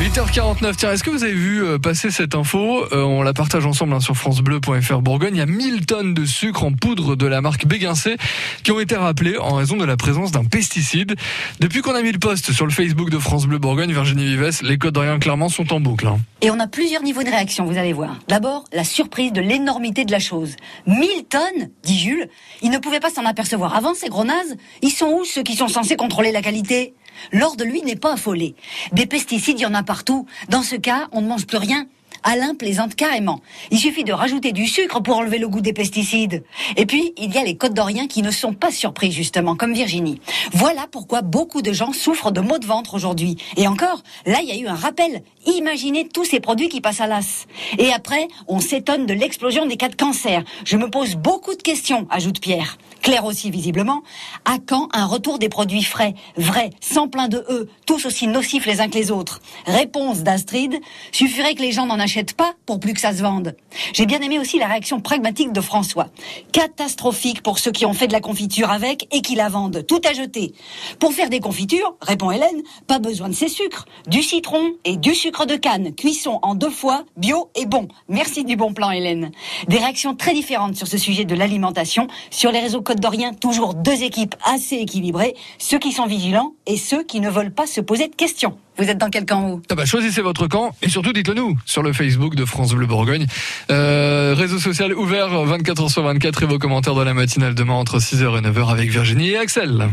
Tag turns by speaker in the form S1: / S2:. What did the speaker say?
S1: 8h49, tiens, est-ce que vous avez vu euh, passer cette info euh, On la partage ensemble hein, sur francebleu.fr Bourgogne. Il y a 1000 tonnes de sucre en poudre de la marque Béguincé qui ont été rappelées en raison de la présence d'un pesticide. Depuis qu'on a mis le post sur le Facebook de France Bleu Bourgogne, Virginie Vives, les codes d'Orient clairement sont en boucle. hein.
S2: Et on a plusieurs niveaux de réaction, vous allez voir. D'abord, la surprise de l'énormité de la chose. 1000 tonnes, dit Jules. Ils ne pouvaient pas s'en apercevoir avant, ces gros nazes. Ils sont où ceux qui sont censés contrôler la qualité? L'or de lui n'est pas affolé. Des pesticides, il y en a partout. Dans ce cas, on ne mange plus rien. Alain plaisante carrément. Il suffit de rajouter du sucre pour enlever le goût des pesticides. Et puis, il y a les Côtes d'Orient qui ne sont pas surpris, justement, comme Virginie. Voilà pourquoi beaucoup de gens souffrent de maux de ventre aujourd'hui. Et encore, là, il y a eu un rappel. Imaginez tous ces produits qui passent à l'as. Et après, on s'étonne de l'explosion des cas de cancer. Je me pose beaucoup de questions, ajoute Pierre. Claire aussi, visiblement. À quand un retour des produits frais, vrais, sans plein de E, tous aussi nocifs les uns que les autres? Réponse d'Astrid. Suffirait que les gens n'en achètent pas pour plus que ça se vende. J'ai bien aimé aussi la réaction pragmatique de François. Catastrophique pour ceux qui ont fait de la confiture avec et qui la vendent. Tout à jeter. Pour faire des confitures, répond Hélène, pas besoin de ces sucres. Du citron et du sucre de canne. Cuisson en deux fois, bio et bon. Merci du bon plan, Hélène. Des réactions très différentes sur ce sujet de l'alimentation. Sur les réseaux Côte d'Orient, toujours deux équipes assez équilibrées. Ceux qui sont vigilants et ceux qui ne veulent pas se poser de questions. Vous êtes dans quel camp vous
S1: Ah bah, choisissez votre camp et surtout dites-le nous sur le Facebook de France Bleu Bourgogne. Euh, réseau social ouvert 24h sur 24 et vos commentaires dans la matinale demain entre 6h et 9h avec Virginie et Axel.